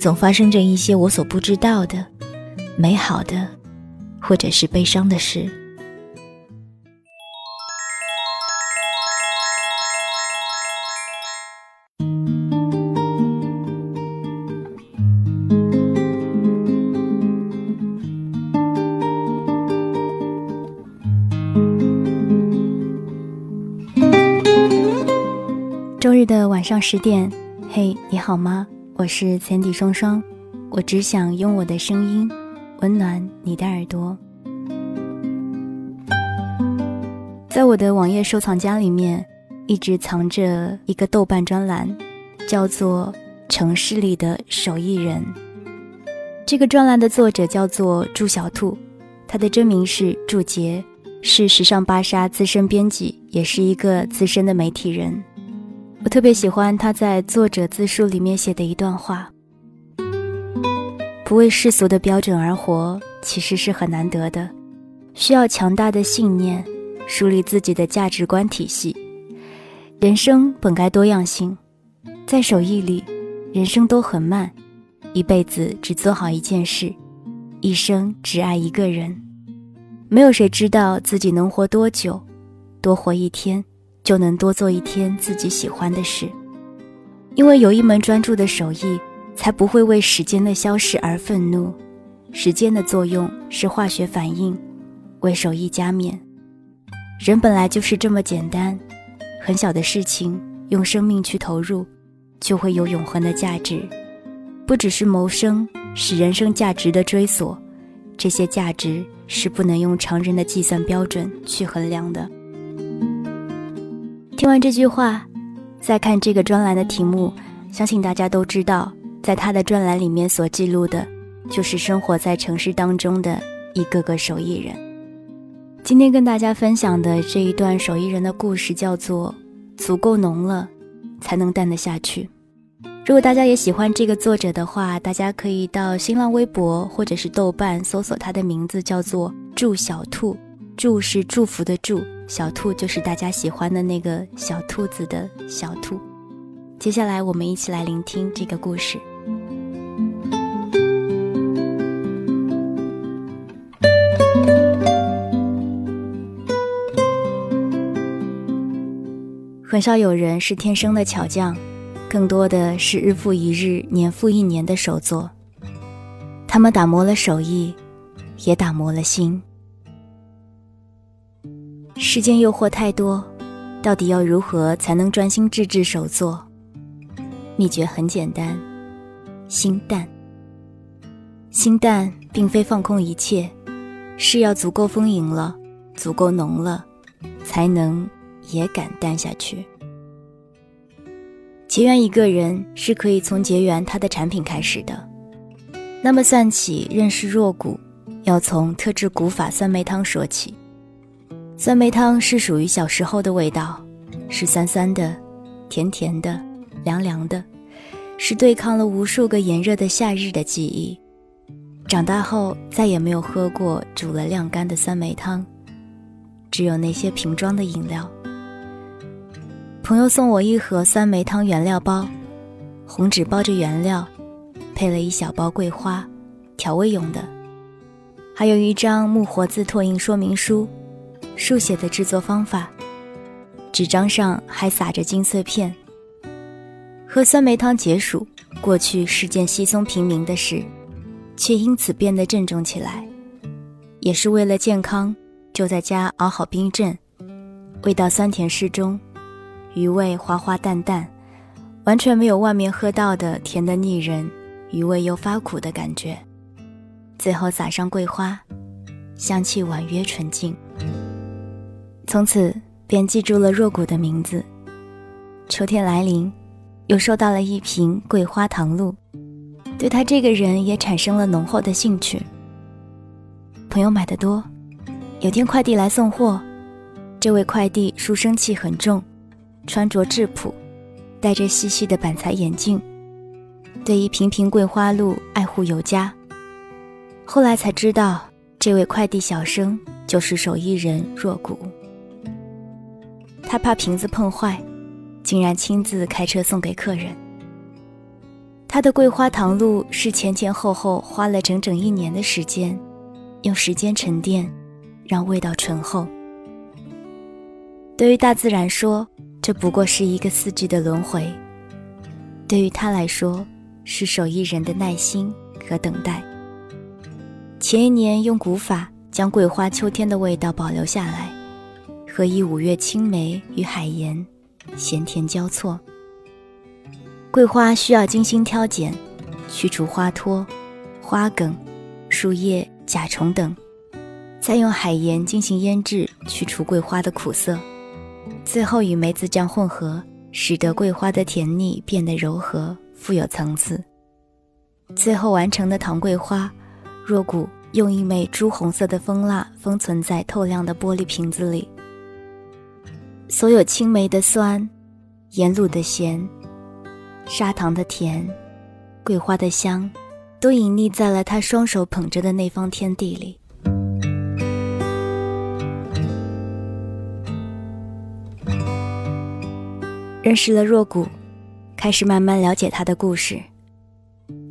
总发生着一些我所不知道的美好的，或者是悲伤的事。周日的晚上十点，嘿，你好吗？我是浅底双双，我只想用我的声音温暖你的耳朵。在我的网页收藏夹里面，一直藏着一个豆瓣专栏，叫做《城市里的手艺人》。这个专栏的作者叫做祝小兔，他的真名是祝杰，是时尚芭莎资深编辑，也是一个资深的媒体人。我特别喜欢他在作者自述里面写的一段话：“不为世俗的标准而活，其实是很难得的，需要强大的信念，树立自己的价值观体系。人生本该多样性，在手艺里，人生都很慢，一辈子只做好一件事，一生只爱一个人。没有谁知道自己能活多久，多活一天。”就能多做一天自己喜欢的事，因为有一门专注的手艺，才不会为时间的消逝而愤怒。时间的作用是化学反应，为手艺加冕。人本来就是这么简单，很小的事情用生命去投入，就会有永恒的价值。不只是谋生，是人生价值的追索，这些价值是不能用常人的计算标准去衡量的。听完这句话，再看这个专栏的题目，相信大家都知道，在他的专栏里面所记录的，就是生活在城市当中的一个个手艺人。今天跟大家分享的这一段手艺人的故事，叫做“足够浓了，才能淡得下去”。如果大家也喜欢这个作者的话，大家可以到新浪微博或者是豆瓣搜索他的名字，叫做“祝小兔”。祝是祝福的祝，小兔就是大家喜欢的那个小兔子的小兔。接下来，我们一起来聆听这个故事。很少有人是天生的巧匠，更多的是日复一日、年复一年的手作。他们打磨了手艺，也打磨了心。世间诱惑太多，到底要如何才能专心致志手作？秘诀很简单，心淡。心淡并非放空一切，是要足够丰盈了，足够浓了，才能也敢淡下去。结缘一个人是可以从结缘他的产品开始的，那么算起认识若谷，要从特制古法酸梅汤说起。酸梅汤是属于小时候的味道，是酸酸的、甜甜的、凉凉的，是对抗了无数个炎热的夏日的记忆。长大后再也没有喝过煮了晾干的酸梅汤，只有那些瓶装的饮料。朋友送我一盒酸梅汤原料包，红纸包着原料，配了一小包桂花，调味用的，还有一张木活字拓印说明书。书写的制作方法，纸张上还撒着金碎片。喝酸梅汤解暑，过去是件稀松平民的事，却因此变得郑重起来。也是为了健康，就在家熬好冰镇，味道酸甜适中，余味滑滑淡淡，完全没有外面喝到的甜的腻人，余味又发苦的感觉。最后撒上桂花，香气婉约纯净。从此便记住了若谷的名字。秋天来临，又收到了一瓶桂花糖露，对他这个人也产生了浓厚的兴趣。朋友买的多，有天快递来送货，这位快递书生气很重，穿着质朴，戴着细细的板材眼镜，对一瓶瓶桂花露爱护有加。后来才知道，这位快递小生就是手艺人若谷。他怕瓶子碰坏，竟然亲自开车送给客人。他的桂花糖露是前前后后花了整整一年的时间。用时间沉淀，让味道醇厚。对于大自然说，这不过是一个四季的轮回；对于他来说，是手艺人的耐心和等待。前一年用古法将桂花秋天的味道保留下来，和以五月青梅与海盐，咸甜交错。桂花需要精心挑拣，去除花托、花梗、树叶。甲虫等，再用海盐进行腌制，去除桂花的苦涩，最后与梅子酱混合，使得桂花的甜腻变得柔和、富有层次。最后完成的糖桂花，若谷用一枚朱红色的蜂蜡封存在透亮的玻璃瓶子里。所有青梅的酸，盐卤的咸，砂糖的甜，桂花的香。都隐匿在了他双手捧着的那方天地里。认识了若谷，开始慢慢了解他的故事。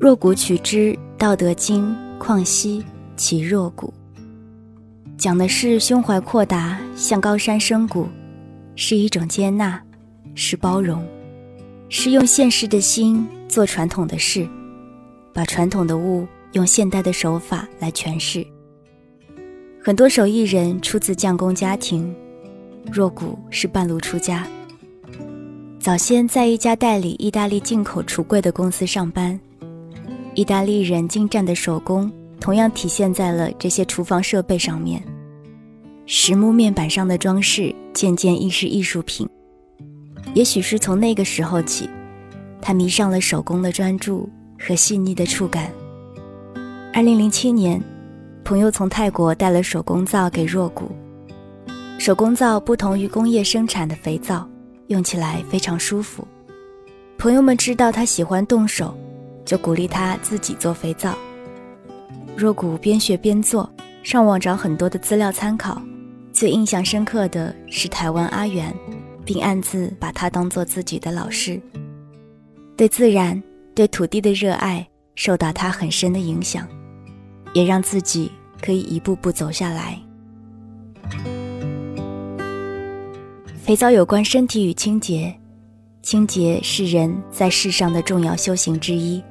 若谷取之《道德经》，况兮其若谷，讲的是胸怀阔达，像高山深谷，是一种接纳，是包容，是用现实的心做传统的事。把传统的物用现代的手法来诠释。很多手艺人出自匠工家庭，若谷是半路出家。早先在一家代理意大利进口橱柜的公司上班，意大利人精湛的手工同样体现在了这些厨房设备上面。实木面板上的装饰渐渐亦是艺术品。也许是从那个时候起，他迷上了手工的专注。和细腻的触感。二零零七年，朋友从泰国带了手工皂给若谷。手工皂不同于工业生产的肥皂，用起来非常舒服。朋友们知道他喜欢动手，就鼓励他自己做肥皂。若谷边学边做，上网找很多的资料参考。最印象深刻的是台湾阿元，并暗自把他当做自己的老师。对自然。对土地的热爱受到他很深的影响，也让自己可以一步步走下来。肥皂有关身体与清洁，清洁是人在世上的重要修行之一。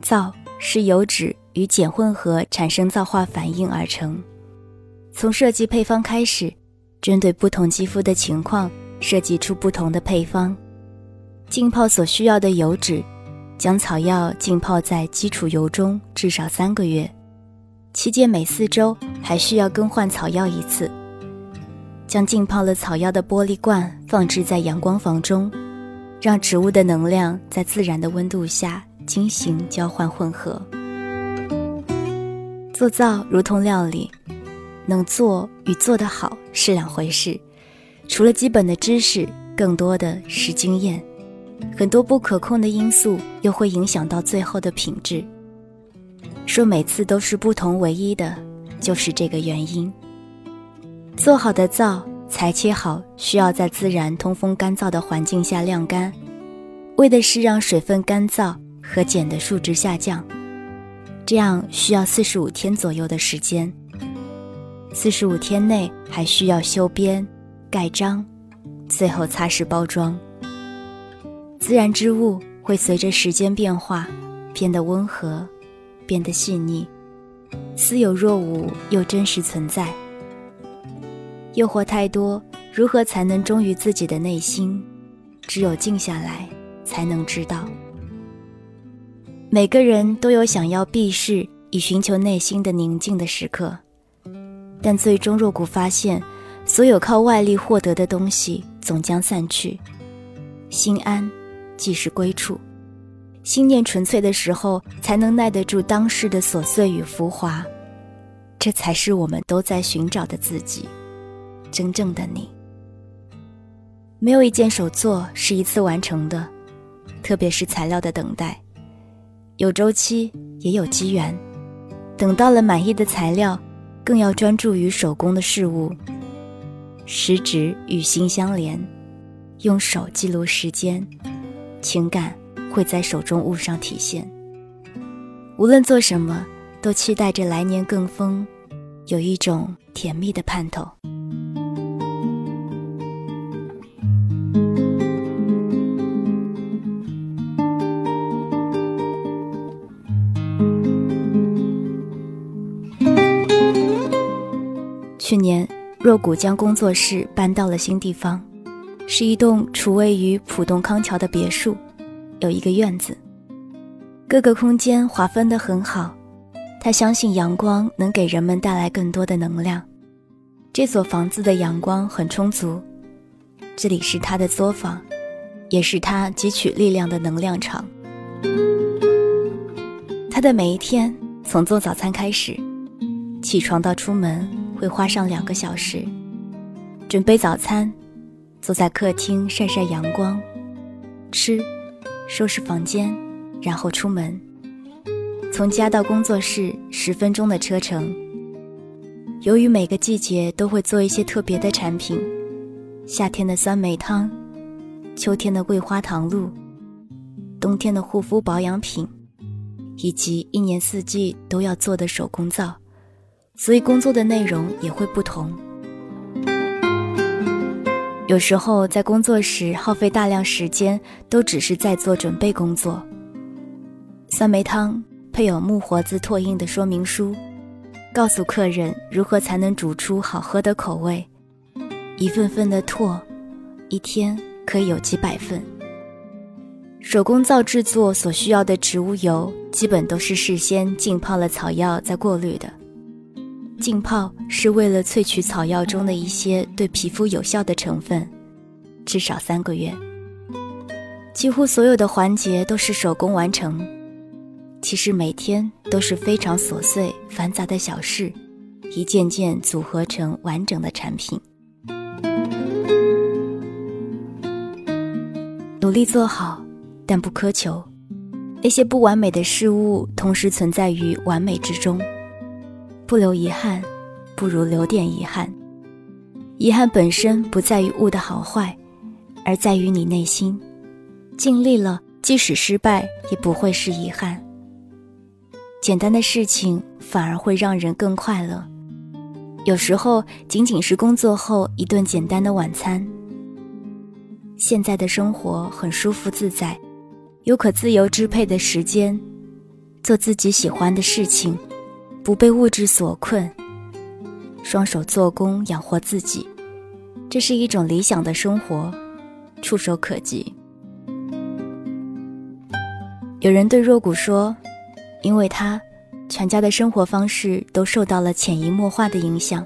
皂是油脂与碱混合产生皂化反应而成。从设计配方开始，针对不同肌肤的情况设计出不同的配方。浸泡所需要的油脂。将草药浸泡在基础油中至少三个月，期间每四周还需要更换草药一次。将浸泡了草药的玻璃罐放置在阳光房中，让植物的能量在自然的温度下进行交换混合。做皂如同料理，能做与做得好是两回事。除了基本的知识，更多的是经验。很多不可控的因素又会影响到最后的品质。说每次都是不同唯一的，就是这个原因。做好的皂裁切好，需要在自然通风干燥的环境下晾干，为的是让水分干燥和碱的数值下降。这样需要四十五天左右的时间。四十五天内还需要修边、盖章，最后擦拭包装。自然之物会随着时间变化，变得温和、变得细腻，似有若无又真实存在。诱惑太多，如何才能忠于自己的内心？只有静下来，才能知道。每个人都有想要避世以寻求内心的宁静的时刻，但最终若谷发现，所有靠外力获得的东西总将散去，心安即是归处。心念纯粹的时候，才能耐得住当世的琐碎与浮华，这才是我们都在寻找的自己，真正的你。没有一件手作是一次完成的，特别是材料的等待，有周期也有机缘。等到了满意的材料，更要专注于手工的事物。食指与心相连，用手记录时间，情感。会在手中物上体现。无论做什么，都期待着来年更丰，有一种甜蜜的盼头。去年，若谷将工作室搬到了新地方，是一栋处位于浦东康桥的别墅。有一个院子，各个空间划分得很好。他相信阳光能给人们带来更多的能量。这所房子的阳光很充足，这里是他的作坊，也是他汲取力量的能量场。他的每一天从做早餐开始，起床到出门会花上两个小时，准备早餐，坐在客厅晒晒阳光，吃。收拾房间，然后出门。从家到工作室十分钟的车程。由于每个季节都会做一些特别的产品，夏天的酸梅汤，秋天的桂花糖露，冬天的护肤保养品，以及一年四季都要做的手工皂，所以工作的内容也会不同。有时候在工作时耗费大量时间，都只是在做准备工作。酸梅汤配有木活字拓印的说明书，告诉客人如何才能煮出好喝的口味。一份份的拓，一天可以有几百份。手工皂制作所需要的植物油，基本都是事先浸泡了草药再过滤的。浸泡是为了萃取草药中的一些对皮肤有效的成分，至少三个月。几乎所有的环节都是手工完成，其实每天都是非常琐碎繁杂的小事，一件件组合成完整的产品。努力做好，但不苛求。那些不完美的事物，同时存在于完美之中。不留遗憾，不如留点遗憾。遗憾本身不在于物的好坏，而在于你内心。尽力了，即使失败，也不会是遗憾。简单的事情反而会让人更快乐。有时候，仅仅是工作后一顿简单的晚餐。现在的生活很舒服自在，有可自由支配的时间，做自己喜欢的事情。不被物质所困，双手做工养活自己，这是一种理想的生活，触手可及。有人对若谷说：“因为他，全家的生活方式都受到了潜移默化的影响。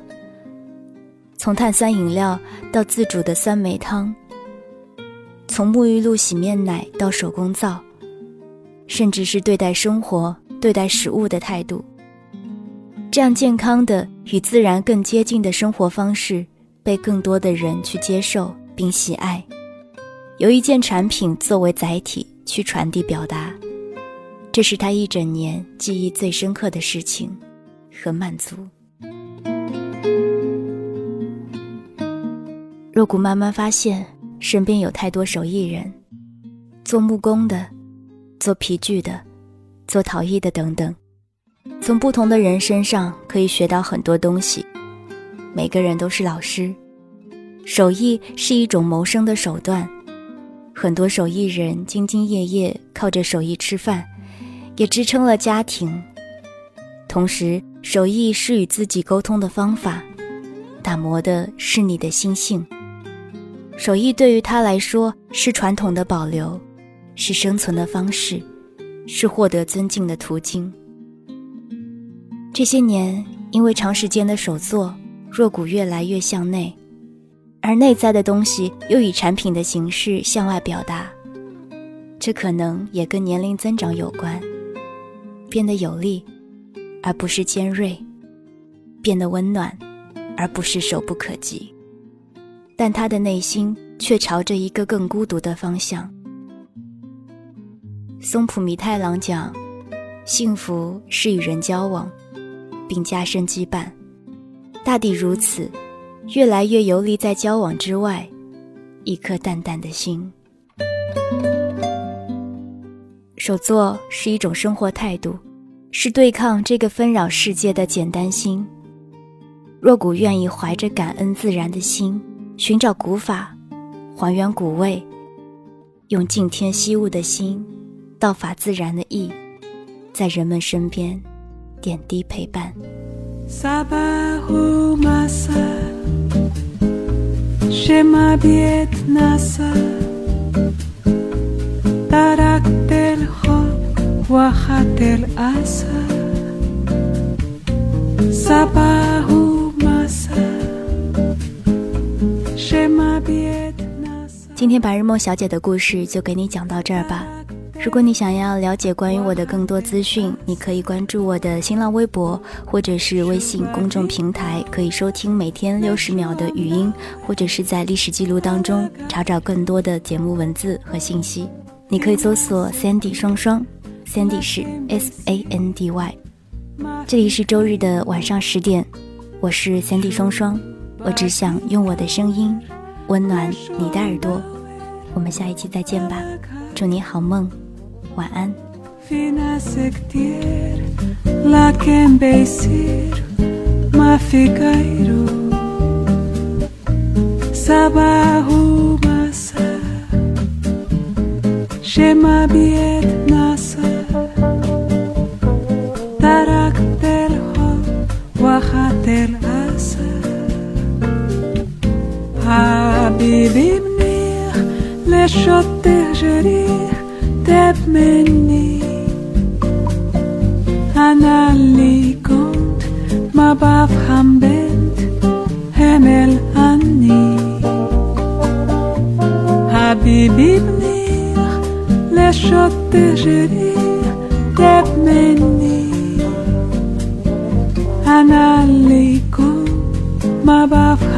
从碳酸饮料到自主的酸梅汤，从沐浴露、洗面奶到手工皂，甚至是对待生活、对待食物的态度。”这样健康的与自然更接近的生活方式，被更多的人去接受并喜爱。由一件产品作为载体去传递表达，这是他一整年记忆最深刻的事情和满足。若谷慢慢发现，身边有太多手艺人，做木工的，做皮具的，做陶艺的等等。从不同的人身上可以学到很多东西，每个人都是老师。手艺是一种谋生的手段，很多手艺人兢兢业业靠着手艺吃饭，也支撑了家庭，同时手艺是与自己沟通的方法，打磨的是你的心性。手艺对于他来说是传统的保留，是生存的方式，是获得尊敬的途径。这些年，因为长时间的手作，若谷越来越向内，而内在的东西又以产品的形式向外表达。这可能也跟年龄增长有关，变得有力，而不是尖锐；变得温暖，而不是手不可及。但他的内心却朝着一个更孤独的方向。松浦弥太郎讲：“幸福是与人交往。”并加深羁绊，大抵如此，越来越游离在交往之外，一颗淡淡的心。手作是一种生活态度，是对抗这个纷扰世界的简单心。若古愿意怀着感恩自然的心，寻找古法，还原古味，用敬天惜物的心，道法自然的意，在人们身边。点滴陪伴。今天白日梦小姐的故事就给你讲到这儿吧。如果你想要了解关于我的更多资讯，你可以关注我的新浪微博或者是微信公众平台，可以收听每天六十秒的语音，或者是在历史记录当中查找更多的节目文字和信息。你可以搜索 Sandy 双双，Sandy 是 S A N D Y。这里是周日的晚上十点，我是 Sandy 双双，我只想用我的声音温暖你的耳朵。我们下一期再见吧，祝你好梦。晚安。Finesse كتير لكن بيصير ما في غيره صباح ومساء شما بيتنسى Yaşattı jeri tepmeni Analiko Mabaf